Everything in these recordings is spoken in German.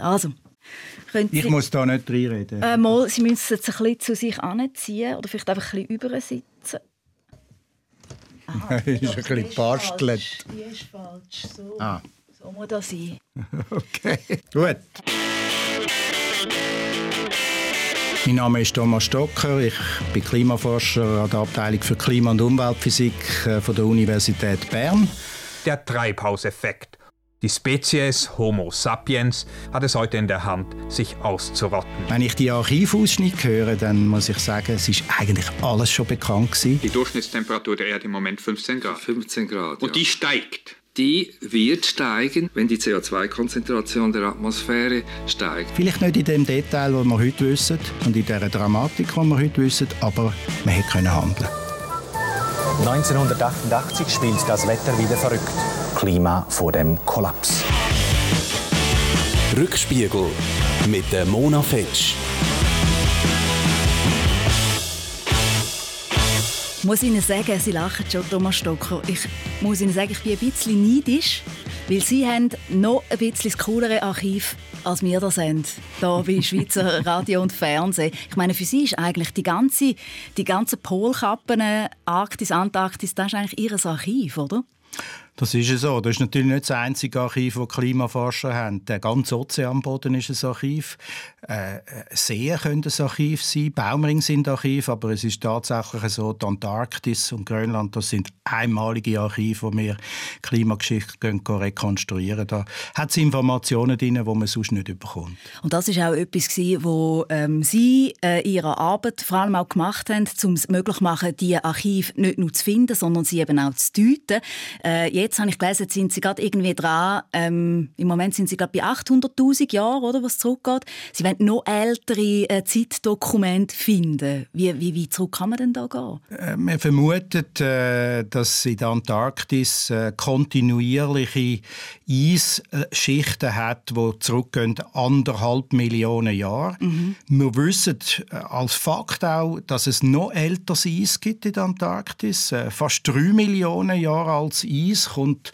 Also, ich muss da nicht reinreden. Äh, mal, Sie müssen es jetzt ein bisschen zu sich anziehen oder vielleicht einfach ein bisschen übersitzen. Aha, ist ein bisschen bastelt. Die ist falsch. So, ah. so muss das sein. okay, gut. Mein Name ist Thomas Stocker. Ich bin Klimaforscher an der Abteilung für Klima- und Umweltphysik äh, von der Universität Bern. Der Treibhauseffekt. Die Spezies Homo sapiens hat es heute in der Hand, sich auszurotten. Wenn ich die Archivausschnitte höre, dann muss ich sagen, es ist eigentlich alles schon bekannt gewesen. Die Durchschnittstemperatur der Erde im Moment 15 Grad. 15 Grad. Und ja. die steigt. Die wird steigen, wenn die CO2-Konzentration der Atmosphäre steigt. Vielleicht nicht in dem Detail, das wir heute wissen und in der Dramatik, die wir heute wissen, aber man hätte handeln 1988 spielt das Wetter wieder verrückt. Klima vor dem Kollaps. Rückspiegel mit der Mona Fetsch. Ich muss Ihnen sagen, Sie lachen schon, Thomas Stocker. Ich muss Ihnen sagen, ich bin ein bisschen neidisch, weil Sie haben noch ein bisschen das coolere Archiv als wir das haben, hier bei Schweizer Radio und Fernsehen. Ich meine, für Sie ist eigentlich die ganze, die ganze Polkappen, Arktis, Antarktis, das ist eigentlich Ihr Archiv, oder? Das ist so. Das ist natürlich nicht das einzige Archiv, das Klimaforscher haben. Der ganze Ozeanboden ist ein Archiv. Äh, Seen können ein Archiv sein, Baumring sind Archiv, aber es ist tatsächlich so, die Antarktis und Grönland, das sind einmalige Archive, wo wir Klimageschichte rekonstruieren. Da hat es Informationen drin, die man sonst nicht bekommt. Und das ist auch etwas, wo ähm, Sie äh, Ihre Arbeit vor allem auch gemacht haben, um es möglich zu machen, diese Archive nicht nur zu finden, sondern sie eben auch zu deuten. Äh, jetzt habe ich gelesen, sind Sie gerade irgendwie dran, ähm, im Moment sind Sie glaube bei 800'000 Jahren, oder, was zurückgeht. Sie wollen noch ältere äh, Zeitdokumente finden. Wie, wie, wie zurück kann man denn da gehen? Äh, man vermutet, äh, dass in der Antarktis äh, kontinuierliche Eisschichten hat, die zurückgehen anderthalb Millionen Jahre. Mhm. Wir wissen äh, als Fakt auch, dass es noch älteres Eis gibt in der Antarktis. Äh, fast drei Millionen Jahre altes Eis kommt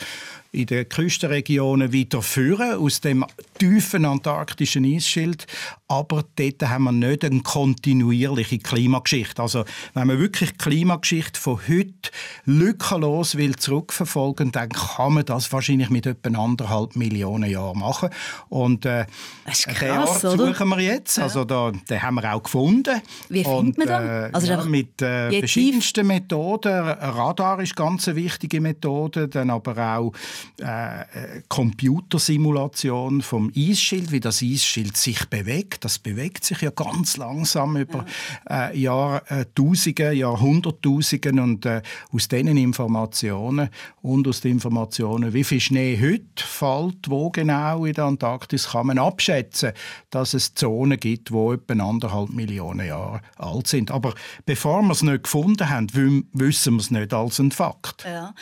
in den Küstenregionen wieder führen aus dem tiefen antarktischen Eisschild. Aber dort haben wir nicht eine kontinuierliche Klimageschichte. Also wenn man wirklich die Klimageschichte von heute lückenlos will zurückverfolgen, dann kann man das wahrscheinlich mit etwa anderthalb Millionen Jahren machen. Und äh, das ist krass, den Ort oder? suchen wir jetzt. Also da, den haben wir auch gefunden. Wie findet man den? Äh, Also ja, mit äh, verschiedensten Methoden. Radar ist ganz eine wichtige Methode, dann aber auch äh, Computersimulation vom Eisschild, wie das Eisschild sich bewegt. Das bewegt sich ja ganz langsam über ja. äh, Jahrtausende, Jahrhunderttausende und äh, aus diesen Informationen und aus den Informationen, wie viel Schnee heute fällt, wo genau in der Antarktis, kann man abschätzen, dass es Zonen gibt, wo etwa anderthalb Millionen Jahre alt sind. Aber bevor wir es nicht gefunden haben, wissen wir es nicht als ein Fakt. Ja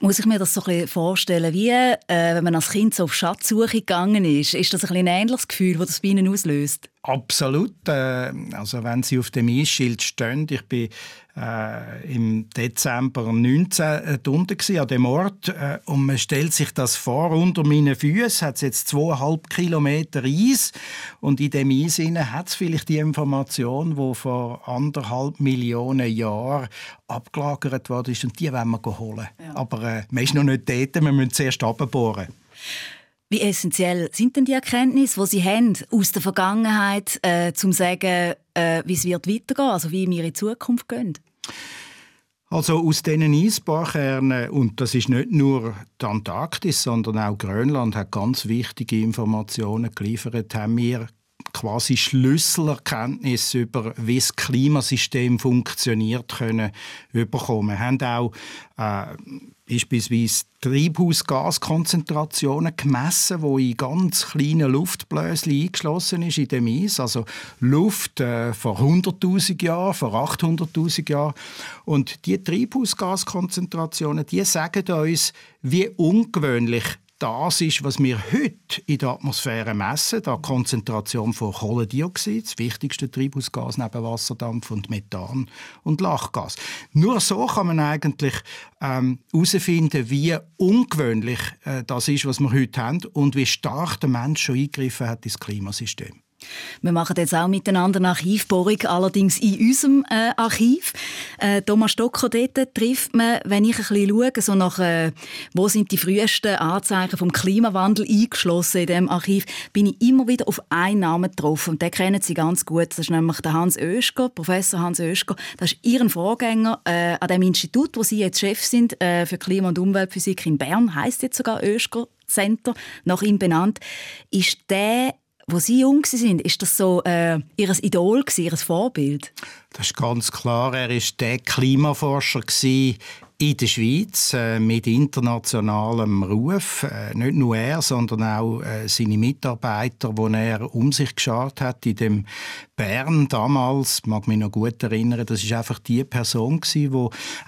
muss ich mir das so ein vorstellen, wie äh, wenn man als Kind so auf Schatzsuche gegangen ist. Ist das ein, ein ähnliches Gefühl, das das bei Ihnen auslöst? Absolut. Äh, also wenn Sie auf dem Eisschild stehen, ich bin äh, im Dezember 19 äh, unten an dem Ort äh, und man stellt sich das vor, unter meinen Füßen hat es jetzt zweieinhalb Kilometer Eis und in dem Eis hat es vielleicht die Information, die vor anderthalb Millionen Jahren abgelagert worden ist und die wollen wir holen. Ja. Aber äh, man ist noch nicht dort, wir müssen zuerst abbohren. Wie essentiell sind denn die Erkenntnisse, die Sie haben aus der Vergangenheit, äh, um zu sagen, äh, wie es wird weitergehen, also wie wir in die Zukunft gehen? Also aus diesen Eisbarkernen, und das ist nicht nur die Antarktis, sondern auch Grönland hat ganz wichtige Informationen geliefert, haben wir quasi Schlüsselerkenntnisse über wie das Klimasystem funktioniert können bekommen. Wir haben auch äh, beispielsweise Treibhausgaskonzentrationen gemessen, wo in ganz kleinen Luftbläschen eingeschlossen ist in dem Eis. Also Luft äh, vor 100.000 Jahren, vor 800.000 Jahren. Und die Treibhausgaskonzentrationen, die sagen uns, wie ungewöhnlich das ist, was wir heute in der Atmosphäre messen, die Konzentration von Kohlendioxid, das wichtigste Treibhausgas neben Wasserdampf und Methan und Lachgas. Nur so kann man eigentlich herausfinden, ähm, wie ungewöhnlich äh, das ist, was wir heute haben und wie stark der Mensch schon eingegriffen hat ins Klimasystem. Wir machen jetzt auch miteinander eine Archivbohrung, allerdings in unserem äh, Archiv. Äh, Thomas Stocker, dort trifft man, wenn ich ein bisschen schaue, so nach, äh, wo sind die frühesten Anzeichen vom Klimawandel eingeschlossen in diesem Archiv, bin ich immer wieder auf einen Namen getroffen. Und den kennen Sie ganz gut. Das ist nämlich der Hans Oeschger, Professor Hans Oeschger. Das ist Ihren Vorgänger äh, an dem Institut, wo Sie jetzt Chef sind äh, für Klima- und Umweltphysik in Bern, heißt jetzt sogar Oeschger Center, nach ihm benannt. Ist der wo Sie jung sind, ist das so äh, Ihr Idol, Ihr Vorbild? Das ist ganz klar. Er war der Klimaforscher in der Schweiz äh, mit internationalem Ruf. Äh, nicht nur er, sondern auch äh, seine Mitarbeiter, die er um sich geschaut hat in dem Bern damals, mag mich noch gut erinnern, das ist einfach die Person die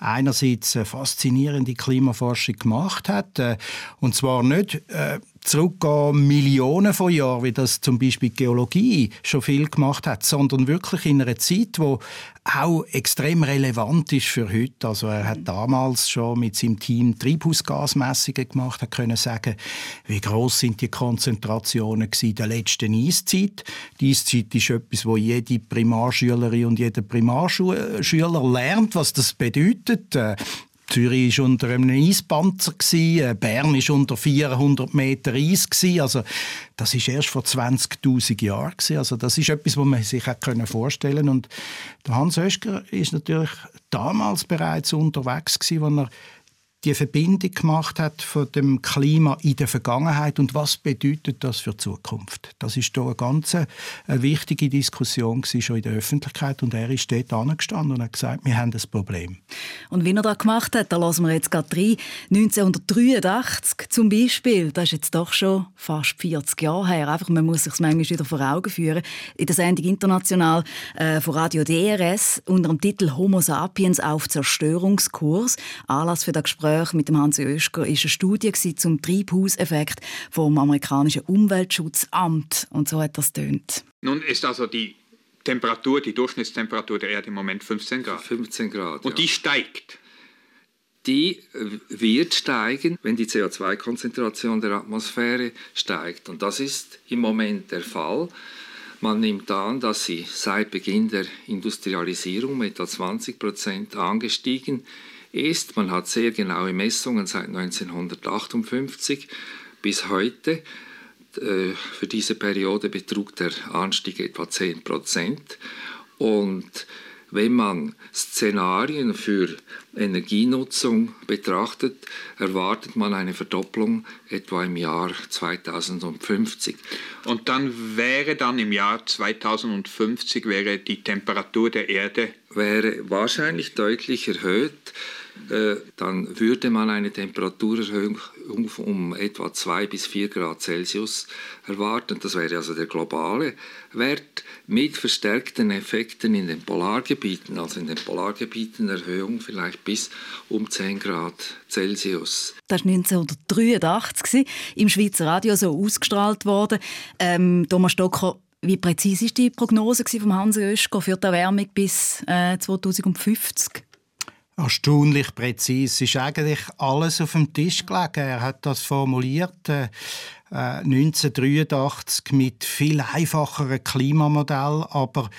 einerseits eine faszinierende Klimaforschung gemacht hat und zwar nicht zurückgehen Millionen von Jahren, wie das zum Beispiel die Geologie schon viel gemacht hat, sondern wirklich in einer Zeit, wo auch extrem relevant ist für heute. Also er hat damals schon mit seinem Team Treibhausgasmessungen gemacht, hat können sagen, wie groß sind die Konzentrationen in der letzten Eiszeit. Die Eiszeit ist etwas, wo jede Primarschülerin und jeder Primarschüler lernt, was das bedeutet. Zürich war unter einem Eispanzer, äh, Bern war unter 400 Meter Eis. Also, das war erst vor 20.000 Jahren. Also, das ist etwas, was man sich vorstellen konnte. Und Hans Oeschger war natürlich damals bereits unterwegs, als er die Verbindung gemacht hat von dem Klima in der Vergangenheit und was bedeutet das für die Zukunft. Das ist da eine ganz äh, wichtige Diskussion schon in der Öffentlichkeit und er ist dort angestanden und hat gesagt, wir haben das Problem. Und wie er das gemacht hat, da lassen wir jetzt gerade rein. 1983 zum Beispiel, das ist jetzt doch schon fast 40 Jahre her. Einfach, man muss sich das manchmal wieder vor Augen führen. In der Sendung international äh, von Radio DRS unter dem Titel Homo sapiens auf Zerstörungskurs. Anlass für das Gespräch Gespräch mit dem Hans Oeschger war eine Studie zum Treibhauseffekt vom amerikanischen Umweltschutzamt. Und so hat das tönt. Nun ist also die Temperatur, die Durchschnittstemperatur der Erde im Moment 15 Grad. 15 Grad. Und ja. die steigt. Die wird steigen, wenn die CO2-Konzentration der Atmosphäre steigt. Und das ist im Moment der Fall. Man nimmt an, dass sie seit Beginn der Industrialisierung mit etwa 20 Prozent angestiegen ist ist. Man hat sehr genaue Messungen seit 1958 bis heute. Äh, für diese Periode betrug der Anstieg etwa 10 Prozent. Und wenn man Szenarien für Energienutzung betrachtet, erwartet man eine Verdopplung etwa im Jahr 2050. Und dann wäre dann im Jahr 2050 wäre die Temperatur der Erde wäre wahrscheinlich deutlich erhöht. Äh, dann würde man eine Temperaturerhöhung um etwa 2 bis 4 Grad Celsius erwarten. Das wäre also der globale Wert mit verstärkten Effekten in den Polargebieten, also in den Polargebieten Erhöhung vielleicht bis um 10 Grad Celsius. Das war 1983 im Schweizer Radio so ausgestrahlt worden. Ähm, Thomas Stocker, wie präzise ist die Prognose von Hans Oeschger für die Erwärmung bis äh, 2050? Erstaunlich präzise. Es ist eigentlich alles auf dem Tisch gelegen. Er hat das formuliert äh, 1983 äh, mit viel einfacheren Klimamodell, aber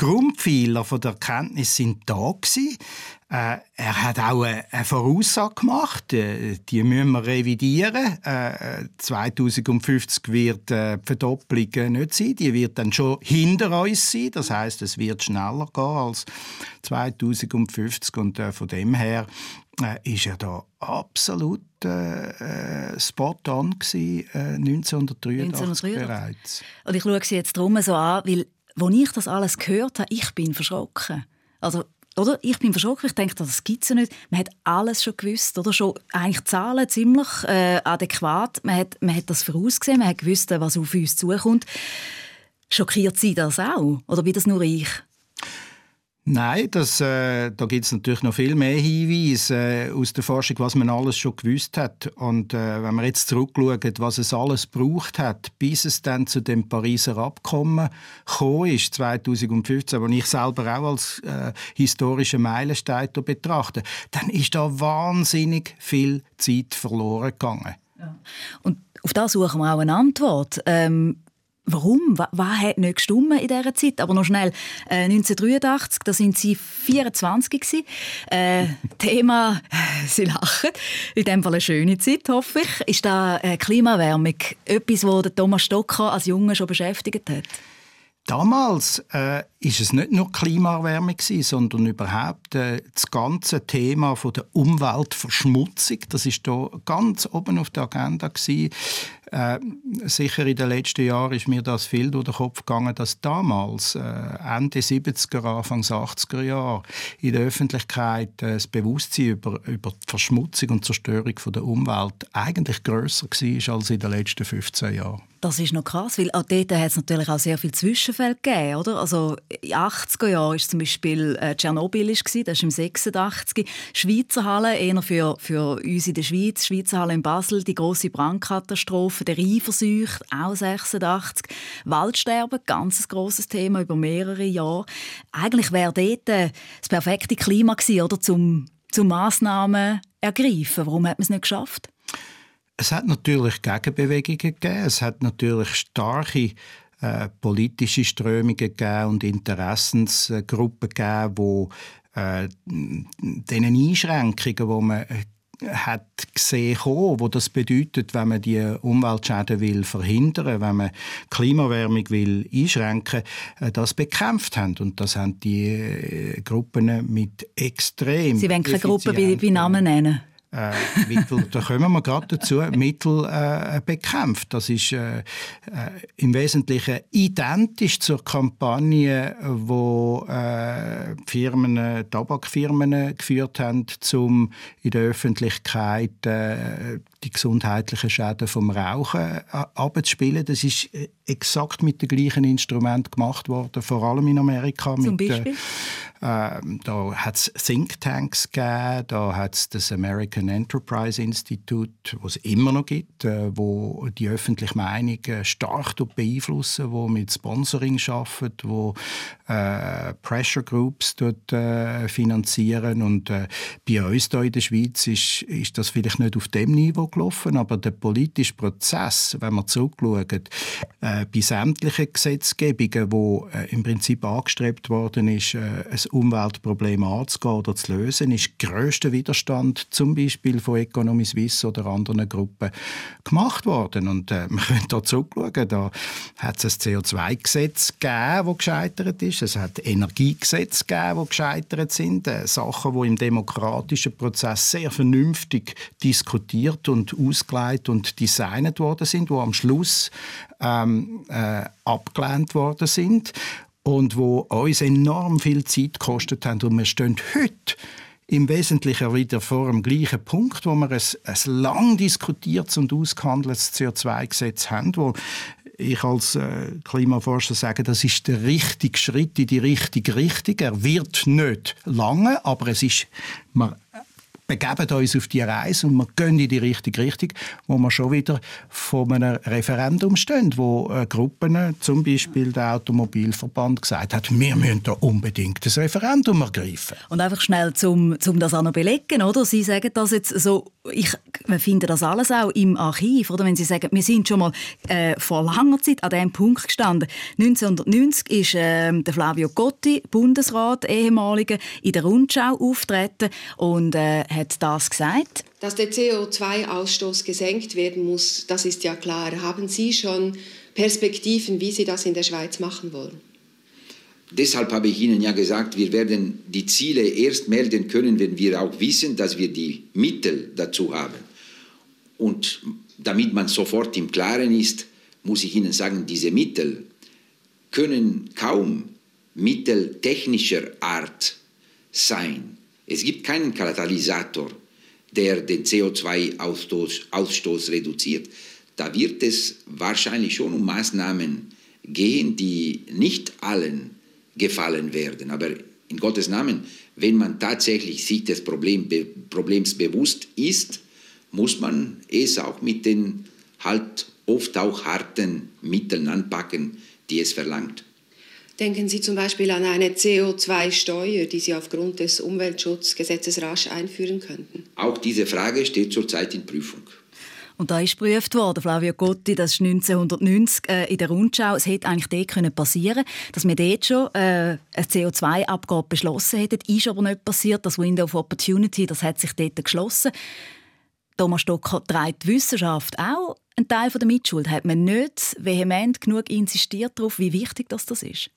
Grundpfeiler der Erkenntnis sind da gewesen. Äh, er hat auch eine, eine Voraussage gemacht, äh, die müssen wir revidieren. Äh, 2050 wird äh, die Verdopplung nicht sein, die wird dann schon hinter uns sein. Das heißt, es wird schneller gehen als 2050 und äh, von dem her äh, ist er da absolut äh, spot on gewesen, 1983, 1983 bereits. Und ich schaue sie jetzt drum so an, weil als ich das alles gehört habe, ich bin verschrocken. Also, oder? Ich bin verschrocken. Ich denke, das gibt es ja nicht. Man hat alles schon gewusst, oder? Schon eigentlich Zahlen ziemlich äh, adäquat. Man hat, man hat das vorausgesehen, man hat gewusst, was auf uns zukommt. Schockiert Sie das auch? Oder bin das nur ich? Nein, das, äh, da gibt es natürlich noch viel mehr Hinweise äh, aus der Forschung, was man alles schon gewusst hat. Und äh, wenn man jetzt zurückschaut, was es alles braucht hat, bis es dann zu dem Pariser Abkommen gekommen ist, 2015, wo ich selber auch als äh, historischen Meilenstein betrachte, dann ist da wahnsinnig viel Zeit verloren gegangen. Ja. Und auf das suchen wir auch eine Antwort. Ähm, Warum? Was hat nicht gestimmt in dieser Zeit? Aber noch schnell, äh, 1983, da sind Sie 24 gewesen. Äh, Thema, Sie lachen, in dem Fall eine schöne Zeit, hoffe ich. Ist da äh, Klimaerwärmung etwas, das Thomas Stocker als Junge schon beschäftigt hat? Damals äh, ist es nicht nur Klimaerwärmung sondern überhaupt äh, das ganze Thema von der Umweltverschmutzung. Das ist da ganz oben auf der Agenda gewesen. Äh, sicher in den letzten Jahren ist mir das viel durch den Kopf gegangen, dass damals, äh, Ende 70er, Anfang 80er Jahre, in der Öffentlichkeit äh, das Bewusstsein über, über die Verschmutzung und Zerstörung von der Umwelt eigentlich grösser war als in den letzten 15 Jahren. Das ist noch krass, weil auch dort hat es natürlich auch sehr viele Zwischenfälle gegeben, oder? Also in den 80er Jahren war zum Beispiel äh, Tschernobyl, das war im 86. Schweizer Halle, eher für, für uns in der Schweiz, Schweizer Halle in Basel, die große Brandkatastrophe, der Rheinversuch, auch 86. Waldsterben, ganz grosses Thema über mehrere Jahre. Eigentlich wäre dort äh, das perfekte Klima gewesen, oder, zum, zum Massnahmen ergreifen. Warum hat man es nicht geschafft? Es hat natürlich Gegenbewegungen gegeben. Es hat natürlich starke äh, politische Strömungen gegeben und Interessensgruppen gegeben, die äh, diesen Einschränkungen, die man hat gesehen wo das bedeutet, wenn man die Umweltschäden will verhindern, wenn man Klimaerwärmung will einschränken, äh, das bekämpft haben und das haben die äh, Gruppen mit extrem. Sie wollen keine Gruppen wie, wie Namen nennen äh, Mittel, da kommen wir gerade dazu, Mittel äh, bekämpft. Das ist äh, äh, im Wesentlichen identisch zur Kampagne, wo Firmen, Tabakfirmen geführt haben, um in der Öffentlichkeit äh, die gesundheitlichen Schäden vom Rauchen äh, abzuspielen. Das ist äh, exakt mit dem gleichen Instrument gemacht worden, vor allem in Amerika. Zum mit, Beispiel? Äh, da hat es Thinktanks gegeben, da hat es das American Enterprise Institute, was es immer noch gibt, äh, wo die öffentliche Meinung äh, stark beeinflussen, wo mit Sponsoring arbeitet, wo äh, Pressure Groups dort, äh, finanzieren und äh, bei uns hier in der Schweiz ist, ist das vielleicht nicht auf dem Niveau gelaufen, aber der politische Prozess, wenn man zurückschaut, äh, bei sämtlichen Gesetzgebungen, wo äh, im Prinzip angestrebt worden ist, äh, ein Umweltproblem anzugehen oder zu lösen, ist größter Widerstand zum Beispiel von Economy Suisse oder anderen Gruppen gemacht worden. Und äh, man könnte da zurückschauen, da hat es ein CO2-Gesetz gegeben, das gescheitert ist. Es hat Energiegesetze gegeben, die gescheitert sind. Äh, Sachen, die im demokratischen Prozess sehr vernünftig diskutiert und und ausgelegt und designt worden sind, wo am Schluss ähm, äh, abgelehnt worden sind und wo uns enorm viel Zeit gekostet haben. Und wir stehen heute im Wesentlichen wieder vor dem gleichen Punkt, wo wir ein, ein lang diskutiertes und ausgehandeltes CO2-Gesetz haben, wo ich als äh, Klimaforscher sage, das ist der richtige Schritt in die richtige Richtung. Er wird nicht lange, aber es ist, man begeben uns auf die Reise und wir gehen in die richtige Richtung, wo wir schon wieder vor einem Referendum stehen, wo äh, Gruppen, zum Beispiel der Automobilverband, gesagt hat, wir müssen da unbedingt das Referendum ergreifen. Und einfach schnell, zum, zum das auch noch belegen, oder? Sie sagen das jetzt so, ich finde das alles auch im Archiv, oder? Wenn Sie sagen, wir sind schon mal äh, vor langer Zeit an diesem Punkt gestanden. 1990 ist äh, der Flavio Gotti, Bundesrat, ehemaliger, in der Rundschau auftreten und äh, hat das gesagt. Dass der CO2-Ausstoß gesenkt werden muss, das ist ja klar. Haben Sie schon Perspektiven, wie Sie das in der Schweiz machen wollen? Deshalb habe ich Ihnen ja gesagt, wir werden die Ziele erst melden können, wenn wir auch wissen, dass wir die Mittel dazu haben. Und damit man sofort im Klaren ist, muss ich Ihnen sagen, diese Mittel können kaum Mittel technischer Art sein. Es gibt keinen Katalysator, der den CO2-Ausstoß Ausstoß reduziert. Da wird es wahrscheinlich schon um Maßnahmen gehen, die nicht allen gefallen werden. Aber in Gottes Namen, wenn man tatsächlich sich des Problem, Problems bewusst ist, muss man es auch mit den halt oft auch harten Mitteln anpacken, die es verlangt. Denken Sie zum Beispiel an eine CO2-Steuer, die Sie aufgrund des Umweltschutzgesetzes rasch einführen könnten? Auch diese Frage steht zurzeit in Prüfung. Und da ist geprüft worden, Flavio Gotti, das ist 1990 äh, in der Rundschau. Es hätte eigentlich dort können passieren dass wir dort schon äh, eine CO2-Abgabe beschlossen hätten. Ist aber nicht passiert. Das Window of Opportunity, das hat sich dort geschlossen. Thomas Stocker trägt die Wissenschaft auch einen Teil der Mitschuld. Hat man nicht vehement genug insistiert darauf, wie wichtig das, das ist?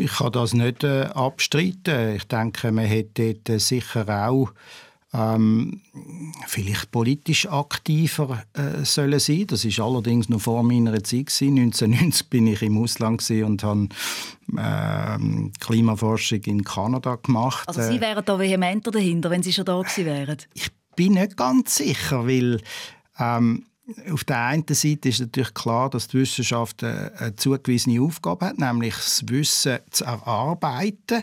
Ich kann das nicht äh, abstreiten. Ich denke, man hätte dort äh, sicher auch ähm, vielleicht politisch aktiver äh, sollen sein. Das ist allerdings noch vor meiner Zeit gewesen. 1990 bin ich im Ausland und habe äh, Klimaforschung in Kanada gemacht. Also Sie wären da vehementer dahinter, wenn Sie schon da gewesen wären? Ich bin nicht ganz sicher, weil ähm, auf der einen Seite ist natürlich klar, dass die Wissenschaft eine zugewiesene Aufgabe hat, nämlich das Wissen zu erarbeiten.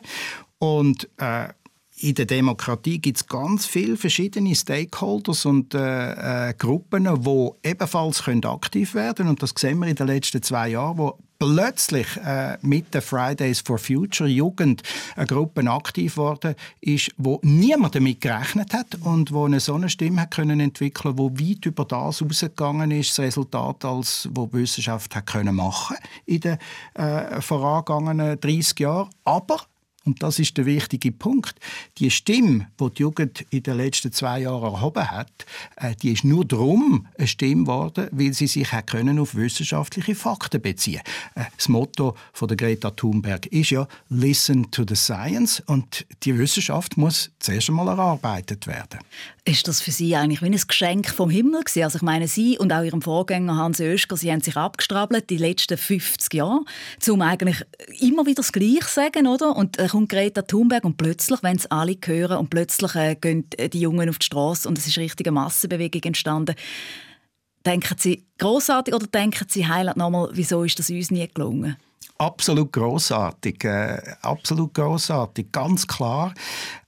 Und äh, in der Demokratie gibt es ganz viele verschiedene Stakeholders und äh, äh, Gruppen, die ebenfalls können aktiv werden können. Und das sehen wir in den letzten zwei Jahren, wo plötzlich äh, mit den Fridays for Future Jugend eine Gruppe aktiv worden ist, wo niemand damit gerechnet hat und wo eine so eine Stimme hat können entwickeln, wo weit über das hinausgegangen ist, das Resultat, als wo die Wissenschaft hat können machen in den äh, vorangegangenen 30 Jahren. Aber und das ist der wichtige Punkt. Die Stimme, die die Jugend in den letzten zwei Jahren erhoben hat, äh, die ist nur darum eine Stimme geworden, weil sie sich können auf wissenschaftliche Fakten beziehen. Äh, das Motto von der Greta Thunberg ist ja "Listen to the Science" und die Wissenschaft muss zuerst einmal erarbeitet werden. Ist das für Sie eigentlich wie ein Geschenk vom Himmel gewesen? Also ich meine, Sie und auch Ihrem Vorgänger Hans Oeschger, Sie haben sich abgestrabelt die letzten 50 Jahre, um eigentlich immer wieder das Gleiche zu sagen, oder? Und dann kommt Greta Thunberg und plötzlich, wenn es alle hören und plötzlich äh, gehen die Jungen auf die Straße und es ist eine richtige Massenbewegung entstanden, denken Sie großartig oder denken Sie heilat nochmal, wieso ist das uns nie gelungen? Absolut großartig, äh, absolut großartig, ganz klar.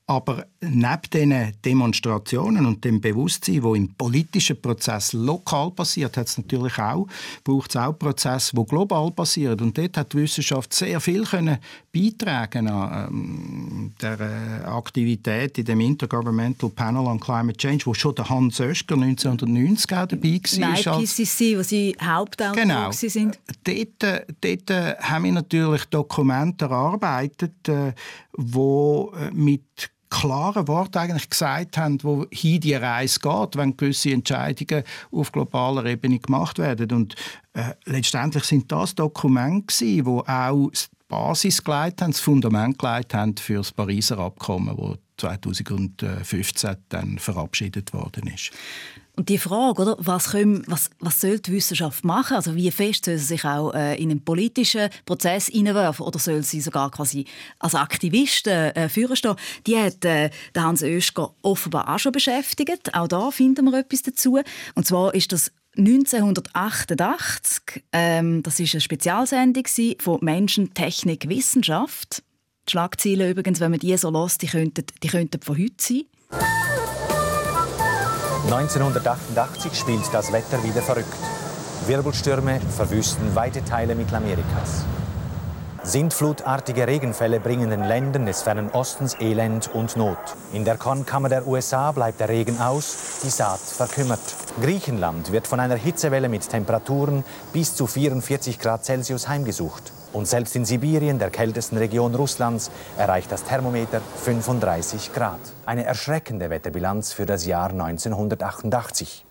Aber neben diesen Demonstrationen und dem Bewusstsein, wo im politischen Prozess lokal passiert, hat es natürlich auch, braucht es auch Prozesse, die global passieren. Und dort hat die Wissenschaft sehr viel können beitragen an ähm, der äh, Aktivität in dem Intergovernmental Panel on Climate Change, wo schon der Hans Oeschger 1990 auch dabei war. Nein, IPCC, wo Sie Hauptautor genau. sind. Dort, äh, dort äh, haben wir natürlich Dokumente erarbeitet, äh, wo mit klaren Worten eigentlich gesagt haben, wohin die Reise geht, wenn gewisse Entscheidungen auf globaler Ebene gemacht werden. Und äh, letztendlich sind das Dokumente, die auch die Basis geleitet haben, das Fundament geleitet haben für das Pariser Abkommen, das 2015 dann verabschiedet worden ist. Und die Frage, oder, was, können, was, was soll die Wissenschaft machen? Also wie fest soll sie sich auch äh, in einen politischen Prozess hineinwerfen oder soll sie sogar quasi als Aktivisten äh, führen stehen? Die hat äh, Hans Oeschger offenbar auch schon beschäftigt. Auch da finden wir etwas dazu. Und zwar ist das 1988. Ähm, das ist eine Spezialsendung von Menschen, Technik, Wissenschaft. Die Schlagzeilen übrigens, wenn man die so lässt, die könnten, die könnten von heute sein. 1988 spielt das Wetter wieder verrückt. Wirbelstürme verwüsten weite Teile Mittelamerikas. Sintflutartige Regenfälle bringen den Ländern des fernen Ostens Elend und Not. In der Kornkammer der USA bleibt der Regen aus, die Saat verkümmert. Griechenland wird von einer Hitzewelle mit Temperaturen bis zu 44 Grad Celsius heimgesucht. Und selbst in Sibirien, der kältesten Region Russlands, erreicht das Thermometer 35 Grad. Eine erschreckende Wetterbilanz für das Jahr 1988.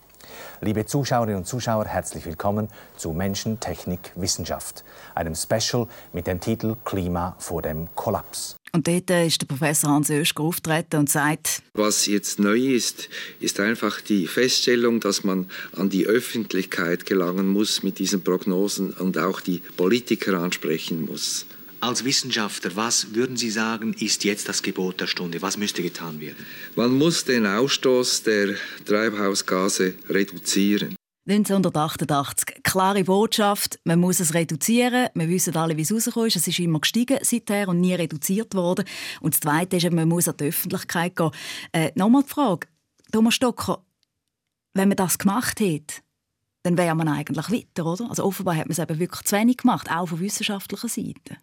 Liebe Zuschauerinnen und Zuschauer, herzlich willkommen zu Menschen, Technik, Wissenschaft, einem Special mit dem Titel Klima vor dem Kollaps. Und dort ist der Professor Hans Oeschger auftreten und sagt, was jetzt neu ist, ist einfach die Feststellung, dass man an die Öffentlichkeit gelangen muss mit diesen Prognosen und auch die Politiker ansprechen muss. Als Wissenschaftler, was würden Sie sagen, ist jetzt das Gebot der Stunde? Was müsste getan werden? Man muss den Ausstoß der Treibhausgase reduzieren. 1988 klare Botschaft, man muss es reduzieren. Wir wissen alle, wie es rausgekommen ist. Es ist immer gestiegen seither und nie reduziert worden. Und das Zweite ist, man muss an die Öffentlichkeit gehen. Äh, Nochmal die Frage, Thomas Stocker, wenn man das gemacht hätte, dann wäre man eigentlich weiter, oder? Also offenbar hat man es eben wirklich zu wenig gemacht, auch von wissenschaftlicher Seite.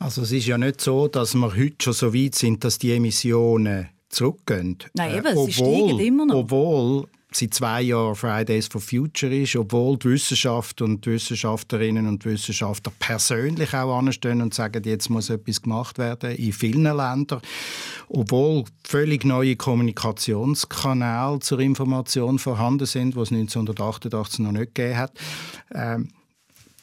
Also es ist ja nicht so, dass wir heute schon so weit sind, dass die Emissionen zurückgehen. Nein, eben, äh, obwohl, sie steigen immer noch. Obwohl seit zwei Jahren Fridays for Future ist, obwohl die Wissenschaft und die Wissenschaftlerinnen und Wissenschaftler persönlich auch anstehen und sagen, jetzt muss etwas gemacht werden in vielen Ländern, obwohl völlig neue Kommunikationskanäle zur Information vorhanden sind, was es 1988 noch nicht gegeben hat. Ähm,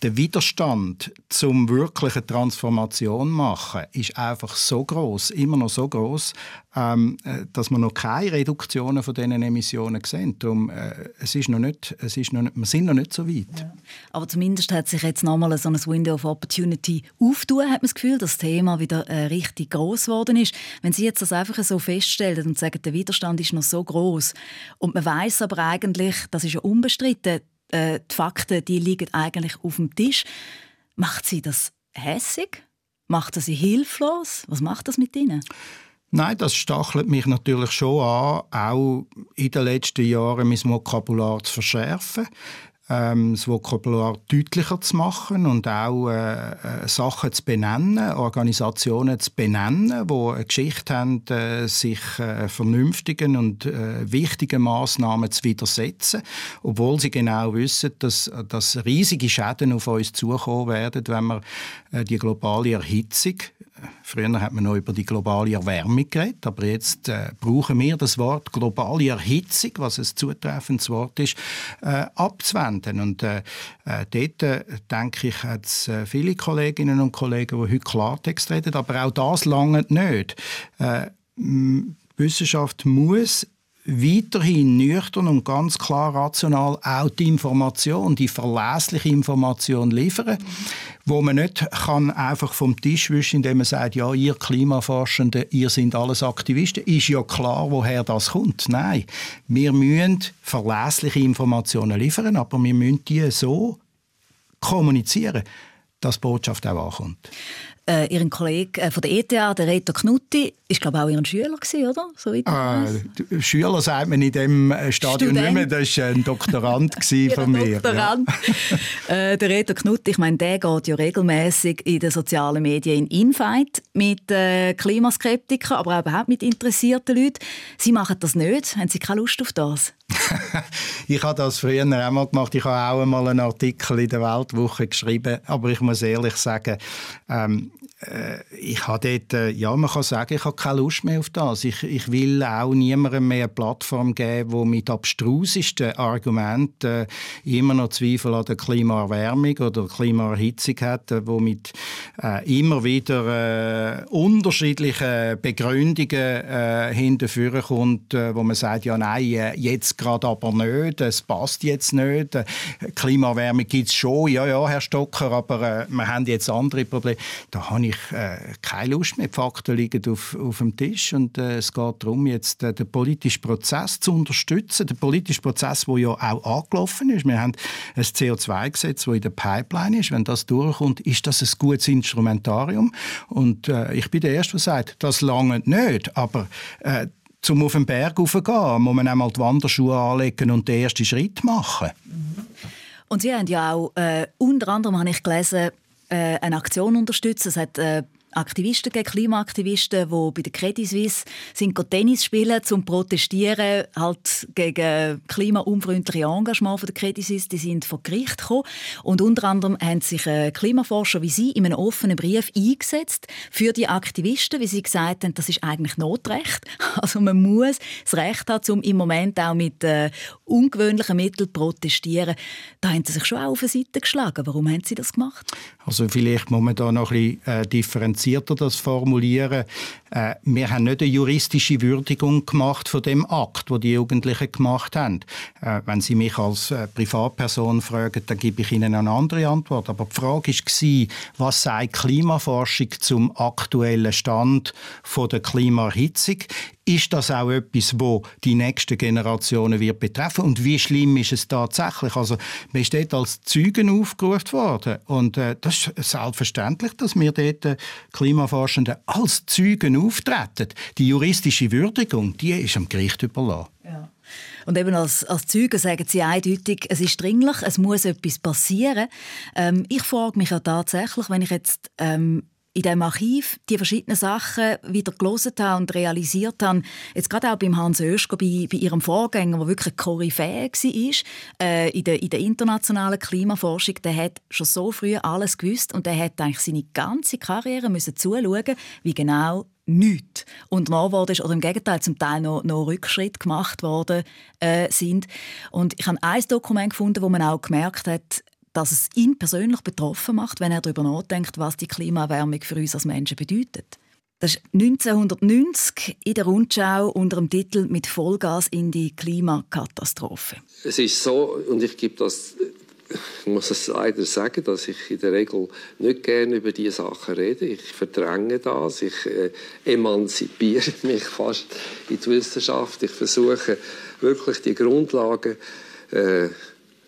der Widerstand zum wirklichen Transformation machen ist einfach so groß, immer noch so groß, ähm, äh, dass man noch keine Reduktionen von diesen Emissionen sehen. Darum, äh, es ist noch nicht, es ist noch nicht, wir sind noch nicht so weit. Ja. Aber zumindest hat sich jetzt nochmal so ein Window of Opportunity aufgetan, hat man das Gefühl, dass das Thema wieder äh, richtig groß geworden ist. Wenn Sie jetzt das einfach so feststellen und sagen, der Widerstand ist noch so groß und man weiß aber eigentlich, das ist ja unbestritten, äh, die Fakten die liegen eigentlich auf dem Tisch. Macht sie das hässig? Macht sie hilflos? Was macht das mit ihnen? Nein, das stachelt mich natürlich schon an, auch in den letzten Jahren mein Vokabular zu verschärfen ähm, das Vokabular deutlicher zu machen und auch äh, äh, Sachen zu benennen, Organisationen zu benennen, die eine Geschichte haben, äh, sich äh, vernünftigen und äh, wichtigen Massnahmen zu widersetzen, obwohl sie genau wissen, dass, dass riesige Schäden auf uns zukommen werden, wenn wir äh, die globale Erhitzung Früher hat man noch über die globale Erwärmung geredet, aber jetzt äh, brauchen wir das Wort globale Erhitzung, was ein zutreffendes Wort ist, äh, abzuwenden. Und äh, äh dort, äh, denke ich, hat es äh, viele Kolleginnen und Kollegen, die heute Klartext reden, aber auch das lange nicht. Wissenschaft muss weiterhin nüchtern und ganz klar rational auch die Information, die verlässliche Information liefern, wo man nicht kann einfach vom Tisch wischen, indem man sagt, ja, ihr Klimaforschende, ihr sind alles Aktivisten, ist ja klar, woher das kommt. Nein, wir müssen verlässliche Informationen liefern, aber wir müssen die so kommunizieren, dass die Botschaft auch ankommt. Äh, Ihren Kollegen äh, von der ETH, der Reto Knutti, ist glaube auch Ihr Schüler gewesen, oder? So äh, Schüler sagt man in dem äh, Stadion Student. nicht mehr, das war ein Doktorand von mir. Doktorand. Ja. äh, der Reto Knutti, ich meine, der geht ja regelmäßig in den sozialen Medien in Infight mit Klimaskeptikern, aber auch überhaupt mit interessierten Leuten. Sie machen das nicht. Haben Sie keine Lust auf das? Ich habe das früher auch mal gemacht. Ich habe auch einmal einen Artikel in der Weltwoche geschrieben. Aber ich muss ehrlich sagen, ähm, äh, ich habe dort, äh, ja, man kann sagen, ich habe keine Lust mehr auf das. Ich, ich will auch niemandem mehr eine Plattform geben, der mit abstrusesten Argumenten äh, immer noch Zweifel an der Klimaerwärmung oder Klimaerhitzung hat, äh, wo mit äh, immer wieder äh, unterschiedlichen Begründungen äh, hinterführen kommt, äh, wo man sagt, ja nein, jetzt gerade aber nicht, es passt jetzt nicht, Klimaerwärmung gibt es schon, ja, ja, Herr Stocker, aber wir haben jetzt andere Probleme. Da habe ich ich äh, keine Lust mehr. Die Fakten liegen auf, auf dem Tisch und äh, es geht darum, jetzt äh, den politischen Prozess zu unterstützen. Der politische Prozess, der ja auch angelaufen ist. Wir haben ein CO2-Gesetz, das in der Pipeline ist. Wenn das durchkommt, ist das ein gutes Instrumentarium. Und äh, ich bin der Erste, der sagt, das lange nicht, aber äh, zum auf den Berg raufgehen, muss man einmal die Wanderschuhe anlegen und den ersten Schritt machen. Und Sie haben ja auch, äh, unter anderem habe ich gelesen, eine Aktion unterstützen. Es hat äh, Aktivisten gegen Klimaaktivisten, die bei der Credit Suisse sind Tennis spielen zum protestieren halt gegen klimaunfreundliche Engagement von der Credit Suisse. Die sind vor Gericht gekommen und unter anderem haben sich äh, Klimaforscher wie Sie in einem offenen Brief eingesetzt für die Aktivisten, wie sie gesagt haben, das ist eigentlich Notrecht. Also man muss das Recht haben, um im Moment auch mit äh, ungewöhnlichen Mitteln zu protestieren. Da haben Sie sich schon auch auf eine Seite geschlagen. Warum haben Sie das gemacht? Also vielleicht muss man da noch ein bisschen äh, differenzieren differenzierter das formulieren. Äh, wir haben nicht eine juristische Würdigung gemacht von dem Akt, wo die Jugendlichen gemacht haben. Äh, wenn Sie mich als äh, Privatperson fragen, dann gebe ich Ihnen eine andere Antwort. Aber die Frage war, was sagt Klimaforschung zum aktuellen Stand von der Klimaerhitzung? Ist das auch etwas, wo die nächsten Generationen wird betreffen und wie schlimm ist es tatsächlich? Also man ist dort als Zeugen aufgerufen worden und äh, das ist selbstverständlich, dass wir dort äh, Klimaforschenden als Zeugen auftreten. Die juristische Würdigung, die ist am Gericht überlassen. Ja. Und eben als, als Zeugen sagen sie eindeutig, es ist dringlich, es muss etwas passieren. Ähm, ich frage mich ja tatsächlich, wenn ich jetzt ähm, in diesem Archiv die verschiedenen Sachen wieder gelesen habe und realisiert habe, jetzt gerade auch beim Hans Oeschger, bei, bei ihrem Vorgänger, der wirklich Koryphäe war äh, in, der, in der internationalen Klimaforschung, der hat schon so früh alles gewusst und der hat eigentlich seine ganze Karriere müssen zuschauen, wie genau nichts unternommen worden ist oder im Gegenteil zum Teil noch, noch Rückschritt gemacht worden äh, sind. Und ich habe ein Dokument gefunden, wo man auch gemerkt hat, dass es ihn persönlich betroffen macht, wenn er darüber nachdenkt, was die Klimaerwärmung für uns als Menschen bedeutet. Das ist 1990 in der Rundschau unter dem Titel «Mit Vollgas in die Klimakatastrophe». Es ist so, und ich gebe das ich muss es leider sagen, dass ich in der Regel nicht gerne über diese Sachen rede. Ich verdränge das, ich äh, emanzipiere mich fast in die Wissenschaft. Ich versuche wirklich die Grundlagen äh,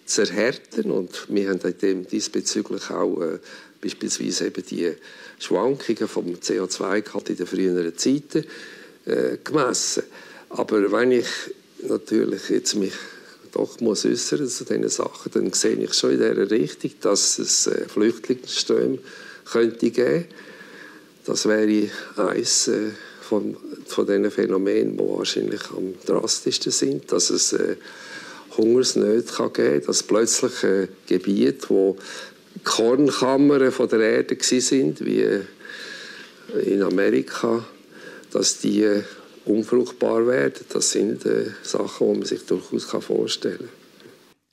zu erhärten. Und wir haben diesbezüglich auch äh, beispielsweise eben die Schwankungen vom CO2-Gehalt in den früheren Zeiten äh, gemessen. Aber wenn ich natürlich jetzt mich doch muss äußern zu diesen Sachen, dann sehe ich schon in dieser Richtung, dass es äh, Flüchtlingsströme könnte geben. Das wäre eines äh, von, von diesen Phänomenen, die wahrscheinlich am drastischsten sind, dass es äh, Hungersnöte kann geben kann, dass plötzlich ein Gebiet, wo Kornkammern von der Erde sind, wie in Amerika, dass die unfruchtbar werden. Das sind äh, Sachen, die man sich durchaus vorstellen kann.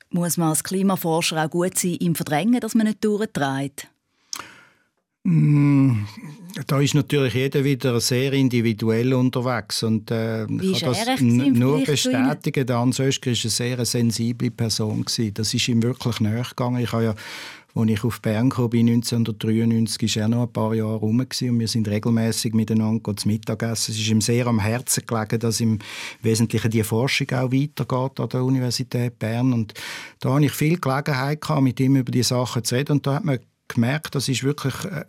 Muss man als Klimaforscher auch gut sein im Verdrängen, dass man nicht durchtreibt? Mm, da ist natürlich jeder wieder sehr individuell unterwegs und äh, Wie ich kann das nur bestätigen. Der Hans Oeschger war eine sehr sensible Person gewesen. Das ist ihm wirklich näher gegangen. Ich habe ja als ich auf Bern kam, 1993, war er noch ein paar Jahre rum und wir sind regelmäßig miteinander zu Mittagessen. Es ist ihm sehr am Herzen gelegen, dass im Wesentlichen die Forschung auch weitergeht an der Universität Bern. Und da hatte ich viel Gelegenheit gehabt, mit ihm über die Sachen zu reden und da hat man gemerkt, das ist wirklich äh,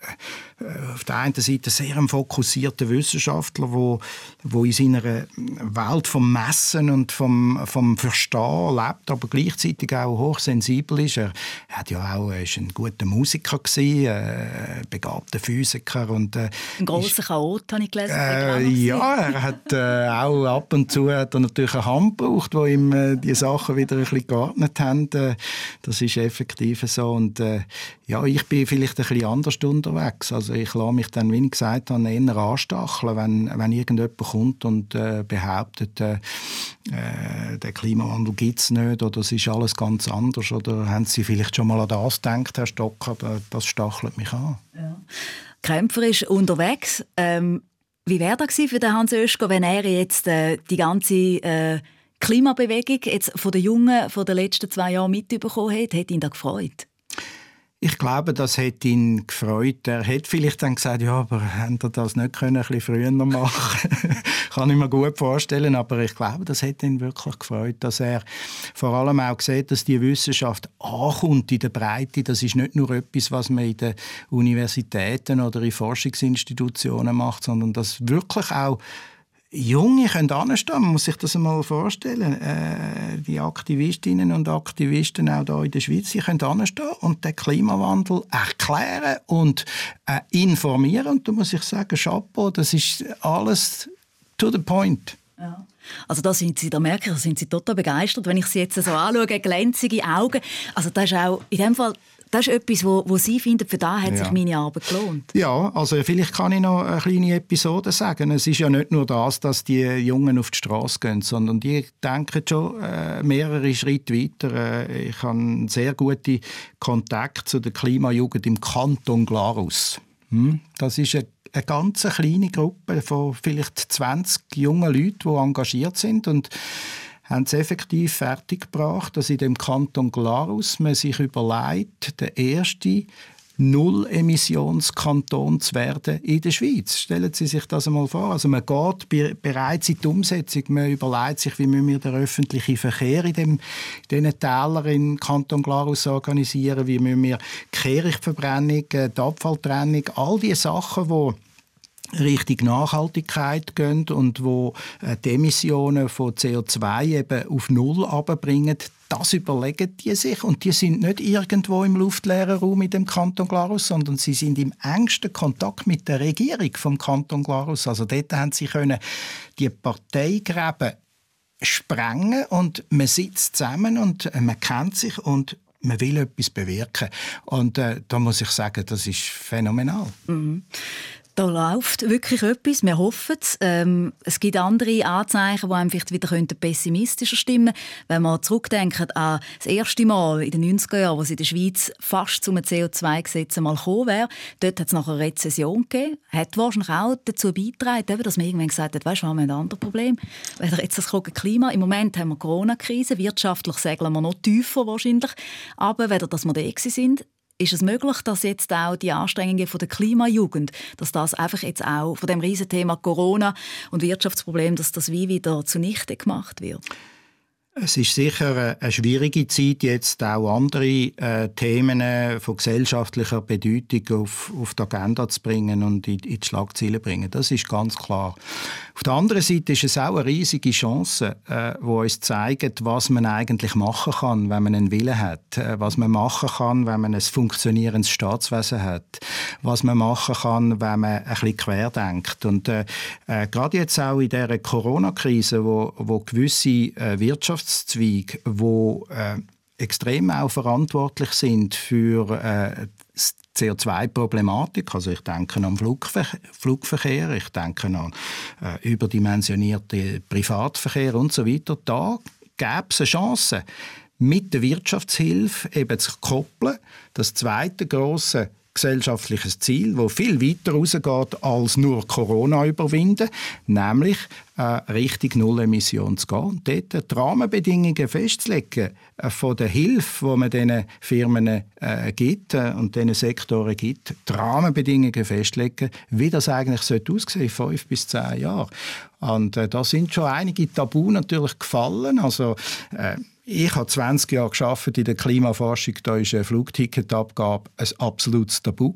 äh, auf der einen Seite sehr ein fokussierter Wissenschaftler, wo, wo in seiner Welt vom Messen und vom, vom Verstehen lebt, aber gleichzeitig auch hochsensibel ist. Er, er hat ja auch er ist ein guter Musiker gewesen, äh, begabter Physiker und äh, ein großer Chaot, habe ich gelesen. Äh, ja, er hat äh, auch ab und zu hat er natürlich eine Hand gebraucht, wo ihm äh, die Sachen wieder ein bisschen geordnet haben. das ist effektiv so und ja, ich bin vielleicht ein bisschen anders unterwegs. Also ich lasse mich dann, wie ich gesagt habe, eher anstacheln, wenn, wenn irgendjemand kommt und äh, behauptet, äh, äh, der Klimawandel gibt es nicht oder es ist alles ganz anders. Oder haben Sie vielleicht schon mal an das gedacht, Herr Stocker? Das stachelt mich an. Ja. Kämpfer ist unterwegs. Ähm, wie wäre das für den Hans Oeschger, wenn er jetzt äh, die ganze äh, Klimabewegung jetzt von den Jungen von den letzten zwei Jahren mitbekommen hätte? Hätte ihn das gefreut? Ich glaube, das hätte ihn gefreut. Er hätte vielleicht dann gesagt, ja, aber hätte er das nicht können, ein bisschen früher machen Kann ich mir gut vorstellen, aber ich glaube, das hätte ihn wirklich gefreut, dass er vor allem auch sieht, dass die Wissenschaft ankommt in der Breite. Das ist nicht nur etwas, was man in den Universitäten oder in Forschungsinstitutionen macht, sondern dass wirklich auch Junge können anstehen, man muss sich das einmal vorstellen. Äh, die Aktivistinnen und Aktivisten auch hier in der Schweiz, die können anstehen und den Klimawandel erklären und äh, informieren. Und da muss ich sagen, Chapeau, das ist alles to the point. Ja. Also da sind Sie, da merke ich, da sind Sie total begeistert, wenn ich Sie jetzt so anschaue, glänzige Augen. Also das ist auch in dem Fall das ist etwas, wo, wo Sie finden, für da hat ja. sich meine Arbeit gelohnt. Ja, also vielleicht kann ich noch eine kleine Episode sagen. Es ist ja nicht nur das, dass die Jungen auf die Straße gehen, sondern die denken schon äh, mehrere Schritte weiter. Äh, ich habe sehr gute Kontakt zu der Klimajugend im Kanton Glarus. Hm? Das ist eine eine ganz kleine Gruppe von vielleicht 20 jungen Leuten, die engagiert sind und haben es effektiv fertiggebracht, dass in dem Kanton Glarus man sich überlegt, den ersten Null-Emissionskanton zu werden in der Schweiz. Stellen Sie sich das einmal vor. Also man geht bereits in die Umsetzung. Man überlegt sich, wie müssen wir den öffentlichen Verkehr in, diesen Tälern im Kanton Glarus organisieren, wie müssen wir die Kehrichtverbrennung, äh, die Abfalltrennung, all diese Sachen, die Richtung Nachhaltigkeit gehen und wo äh, die Emissionen von CO2 eben auf Null abbringen, das überlegen die sich und die sind nicht irgendwo im luftleeren Raum in dem Kanton Glarus, sondern sie sind im engsten Kontakt mit der Regierung vom Kanton Glarus. Also dort haben sie können die Parteigräben sprengen und man sitzt zusammen und man kennt sich und man will etwas bewirken. Und äh, da muss ich sagen, das ist phänomenal. Mhm da läuft wirklich etwas. Wir hoffen es. Ähm, es gibt andere Anzeichen, die einem vielleicht wieder pessimistischer stimmen Wenn man zurückdenkt an das erste Mal in den 90er Jahren, es in der Schweiz fast zum CO2-Gesetz mal gekommen wäre, dort hat es noch eine Rezession gegeben. Hat wahrscheinlich auch dazu beigetragen, dass man irgendwann gesagt hat, weißt, wir haben ein anderes Problem. Weder jetzt das Klima. Im Moment haben wir Corona-Krise. Wirtschaftlich segeln wir noch tiefer wahrscheinlich. Aber weder, dass wir da sind, ist es möglich, dass jetzt auch die Anstrengungen von der Klimajugend, dass das einfach jetzt auch von dem Riesenthema Corona und Wirtschaftsproblem, dass das wie wieder zunichte gemacht wird? Es ist sicher eine schwierige Zeit, jetzt auch andere äh, Themen äh, von gesellschaftlicher Bedeutung auf, auf die Agenda zu bringen und in, in die Schlagzeilen zu bringen. Das ist ganz klar. Auf der anderen Seite ist es auch eine riesige Chance, äh, wo uns zeigt, was man eigentlich machen kann, wenn man einen Willen hat, äh, was man machen kann, wenn man ein funktionierendes Staatswesen hat, was man machen kann, wenn man ein bisschen querdenkt. Und äh, äh, gerade jetzt auch in der Corona-Krise, wo, wo gewisse äh, Wirtschaftszweige, wo äh, extrem auch verantwortlich sind für äh, CO2-Problematik. Also ich denke an Flugver Flugverkehr, ich denke an äh, überdimensionierte Privatverkehr und so weiter. Da gäbe es eine Chance, mit der Wirtschaftshilfe eben zu koppeln. Das zweite große gesellschaftliches Ziel, wo viel weiter rausgeht als nur Corona überwinden, nämlich äh, Richtung Nullemission zu gehen und dort die Rahmenbedingungen festzulegen äh, von der Hilfe, die man diesen Firmen äh, gibt äh, und diesen Sektoren gibt, die Rahmenbedingungen festlegen, wie das eigentlich sollte aussehen, fünf bis zehn Jahre. Und äh, da sind schon einige Tabu natürlich gefallen. Also äh, ich habe 20 Jahre geschafft in der Klimaforschung. Da ist eine Flugticketabgabe ein absolutes Tabu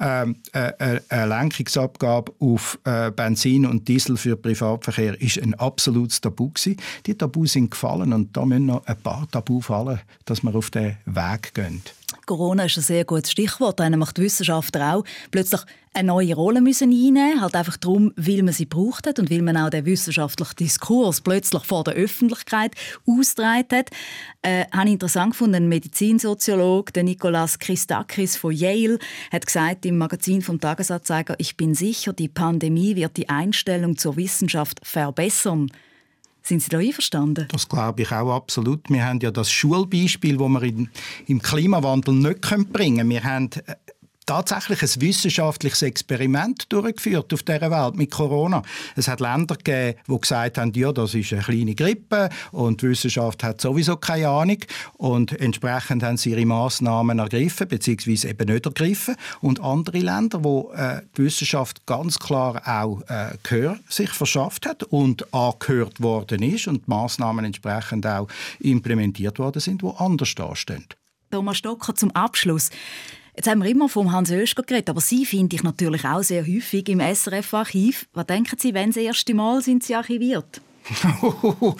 Ähm, äh, eine Lenkungsabgabe auf Benzin und Diesel für Privatverkehr ist ein absolutes Tabu gewesen. Die Tabus sind gefallen und da müssen noch ein paar Tabu fallen, dass wir auf den Weg gehen. Corona ist ein sehr gutes Stichwort. Dann macht die Wissenschaftler auch plötzlich eine neue Rolle müssen einnehmen halt einfach darum, weil man sie braucht hat und weil man auch den wissenschaftlichen Diskurs plötzlich vor der Öffentlichkeit ausgetragen hat. Äh, habe ich interessant gefunden, ein Medizinsoziologe, der Nicolas Christakis von Yale, hat gesagt im Magazin vom Tagesanzeiger, ich bin sicher, die Pandemie wird die Einstellung zur Wissenschaft verbessern. Sind Sie da einverstanden? Das glaube ich auch absolut. Wir haben ja das Schulbeispiel, das wir in, im Klimawandel nicht bringen können. Wir haben äh, tatsächlich ein wissenschaftliches Experiment durchgeführt auf dieser Welt mit Corona. Es hat Länder gegeben, die gesagt haben, ja, das ist eine kleine Grippe und die Wissenschaft hat sowieso keine Ahnung und entsprechend haben sie ihre Massnahmen ergriffen bzw. eben nicht ergriffen und andere Länder, wo äh, die Wissenschaft ganz klar auch äh, Gehör sich verschafft hat und angehört worden ist und die Massnahmen entsprechend auch implementiert worden sind, wo anders dastehen. Thomas Stocker zum Abschluss. Jetzt haben wir immer vom Hans Oeschger geredet, aber Sie finde ich natürlich auch sehr häufig im SRF-Archiv. Was denken Sie, wenn das erste Mal sind Sie archiviert?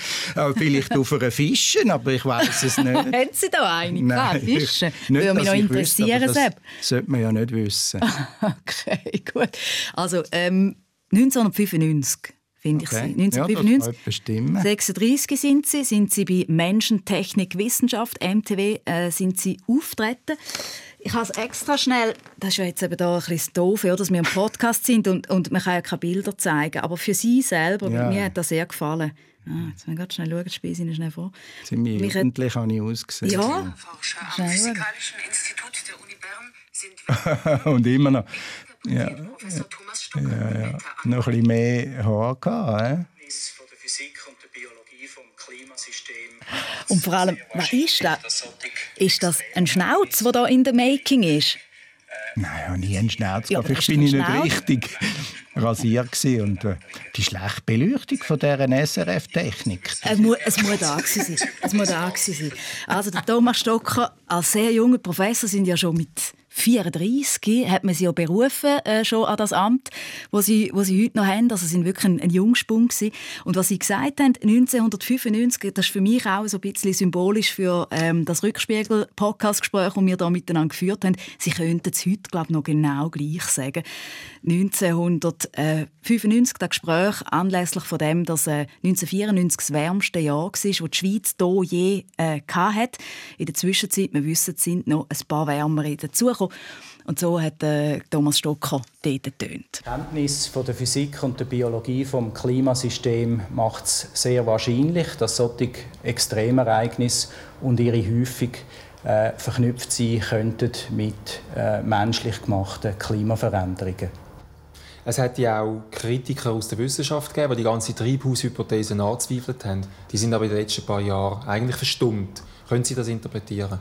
vielleicht auf einer Fischen, aber ich weiß es nicht. Haben Sie da eine? Nein, Fischen? Würde mich noch interessieren, wüsste, Das sollte man ja nicht wissen. okay, gut. Also ähm, 1995 finde ich okay. sie. 1995. Ja, 36 sind sie, sind sie bei Menschen, Technik, Wissenschaft, MTW, äh, sind sie auftreten. Ich habe es extra schnell, das ist ja jetzt eben da ein bisschen doof, ja, dass wir im Podcast sind und, und man kann ja keine Bilder zeigen, aber für Sie selber, ja. mir hat das sehr gefallen. Ah, jetzt müssen wir ganz schnell schauen, die sind schnell vor. Ziemlich Mich jugendlich habe ich ausgesehen. Ja. Forscher am Physikalischen Institut der Uni Bern sind und immer noch. Ja. Professor Thomas Stocker. Ja, ja. Noch ein bisschen mehr Haar gehabt, äh? Von der Physik und der Biologie vom Klimasystem. Und vor allem, was ist das? Ist das ein Schnauz, der da in der Making ist? Nein, habe nie einen Schnauz Ja, Vielleicht bin ich einen nicht Schnauz? richtig rasiert und äh, die schlechte Beleuchtung von dieser SRF-Technik. Es muss, es muss da sein. Es muss da sein. Also der Thomas Stocker als sehr junger Professor sind ja schon mit 34 hat man sie ja berufen äh, schon an das Amt, wo sie, wo sie heute noch haben. Also sie sind wirklich ein, ein Jungspund gewesen. Und was sie gesagt haben, 1995, das ist für mich auch so ein bisschen symbolisch für ähm, das Rückspiegel-Podcast-Gespräch, das wir da miteinander geführt haben. Sie könnten es heute, glaube ich, noch genau gleich sagen. 1995, das Gespräch anlässlich von dem, dass äh, 1994 das wärmste Jahr war, das die Schweiz hier je äh, hatte. In der Zwischenzeit, wir wissen, sind noch ein paar wärmere dazugekommen. Und so hat äh, Thomas Stocker dort getönt. Die Kenntnis von der Physik und der Biologie vom Klimasystem macht es sehr wahrscheinlich, dass solche Extremereignisse und ihre Häufung äh, verknüpft sein könnten mit äh, menschlich gemachten Klimaveränderungen. Es hat ja auch Kritiker aus der Wissenschaft gegeben, die die ganze Treibhaushypothese anzweifelt haben. Die sind aber in den letzten paar Jahren eigentlich verstummt. Können Sie das interpretieren?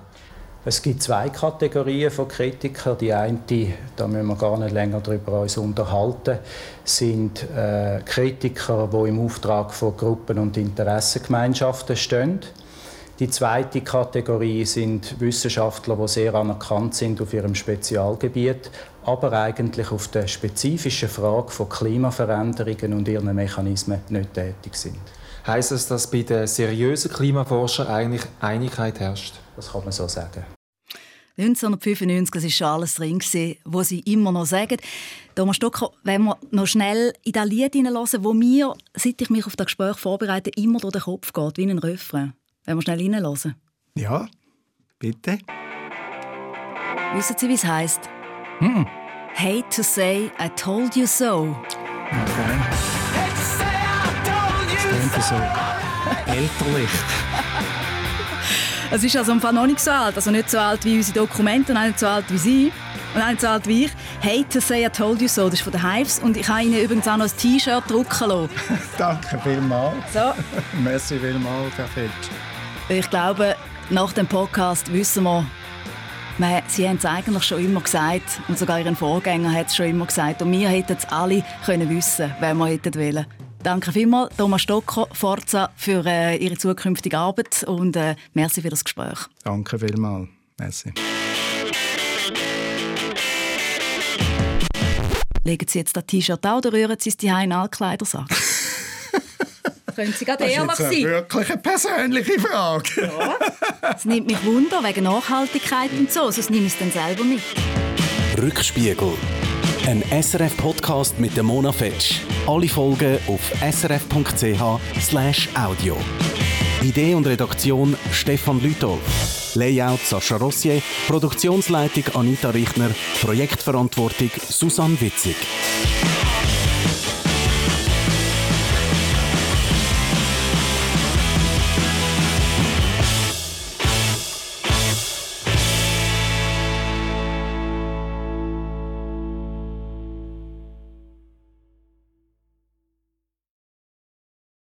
Es gibt zwei Kategorien von Kritikern. Die eine, da müssen wir gar nicht länger darüber uns unterhalten, sind äh, Kritiker, die im Auftrag von Gruppen und Interessengemeinschaften stehen. Die zweite Kategorie sind Wissenschaftler, die sehr anerkannt sind auf ihrem Spezialgebiet, aber eigentlich auf der spezifischen Frage von Klimaveränderungen und ihren Mechanismen nicht tätig sind. Heißt das, dass bei den seriösen Klimaforschern eigentlich Einigkeit herrscht? Das kann man so sagen. 1995, das war schon alles drin, was sie immer noch sagen. Thomas Stocker, wenn wir noch schnell in das Lied hineinhören, wo mir, seit ich mich auf das Gespräch vorbereite, immer durch den Kopf geht, wie ein Refrain. Wenn wir schnell hineinhören. Ja, bitte. Wissen Sie, wie es heisst? Hm. Hate to say I told you so. Stimmt so elterlich. Es ist also im Fall noch nicht so alt. Also nicht so alt wie unsere Dokumente und auch nicht so alt wie Sie. Und auch nicht so alt wie ich. Hate to say I told you so. Das ist von den Hives. Und ich habe Ihnen übrigens auch noch ein T-Shirt drucken lassen. Danke vielmals. So. Merci vielmals, Herr. Ich glaube, nach dem Podcast wissen wir, man, Sie haben es eigentlich schon immer gesagt und sogar Ihren Vorgänger hat es schon immer gesagt und wir hätten es alle können wissen, wenn wir hätten wollen. Danke vielmals, Thomas Stocker, Forza, für äh, Ihre zukünftige Arbeit und äh, merci für das Gespräch. Danke vielmals. Merci. Legen Sie jetzt das T-Shirt an oder rühren Sie es die in den Altkleidersack? Können Sie gerade Das ist ehrlich jetzt eine sein? wirklich eine persönliche Frage. Es nimmt mich Wunder wegen Nachhaltigkeit und so, sonst nehme ich es dann selber mit. Rückspiegel. Ein SRF-Podcast mit Mona Fetsch. Alle Folgen auf srf.ch/audio. Idee und Redaktion Stefan Lütolf. Layout Sascha Rossier. Produktionsleitung Anita Richner. Projektverantwortung Susanne Witzig.